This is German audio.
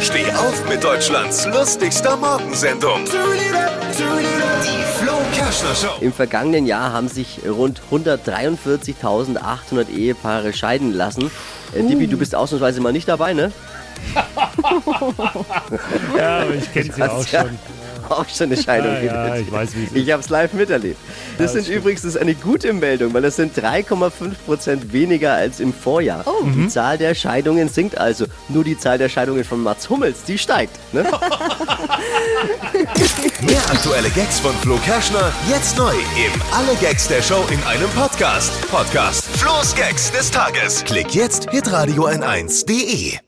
Steh auf mit Deutschlands lustigster Morgensendung. Die Flo Kerschner Show. Im vergangenen Jahr haben sich rund 143.800 Ehepaare scheiden lassen. Äh, Dippi, du bist ausnahmsweise mal nicht dabei, ne? Ja, aber ich kenne sie auch schon. Auch schon eine Scheidung Ja, ja, hinter ich weiß, wie es ist. Ich habe es live miterlebt. Das sind übrigens das ist eine gute Meldung, weil das sind 3,5 Prozent weniger als im Vorjahr. Die Zahl der Scheidungen sinkt also. Nur die Zahl der Scheidungen von Mats Hummels, die steigt. Ne? Mehr aktuelle Gags von Flo Kerschner jetzt neu im Alle Gags der Show in einem Podcast. Podcast Flo's Gags des Tages. Klick jetzt hitradio n1.de.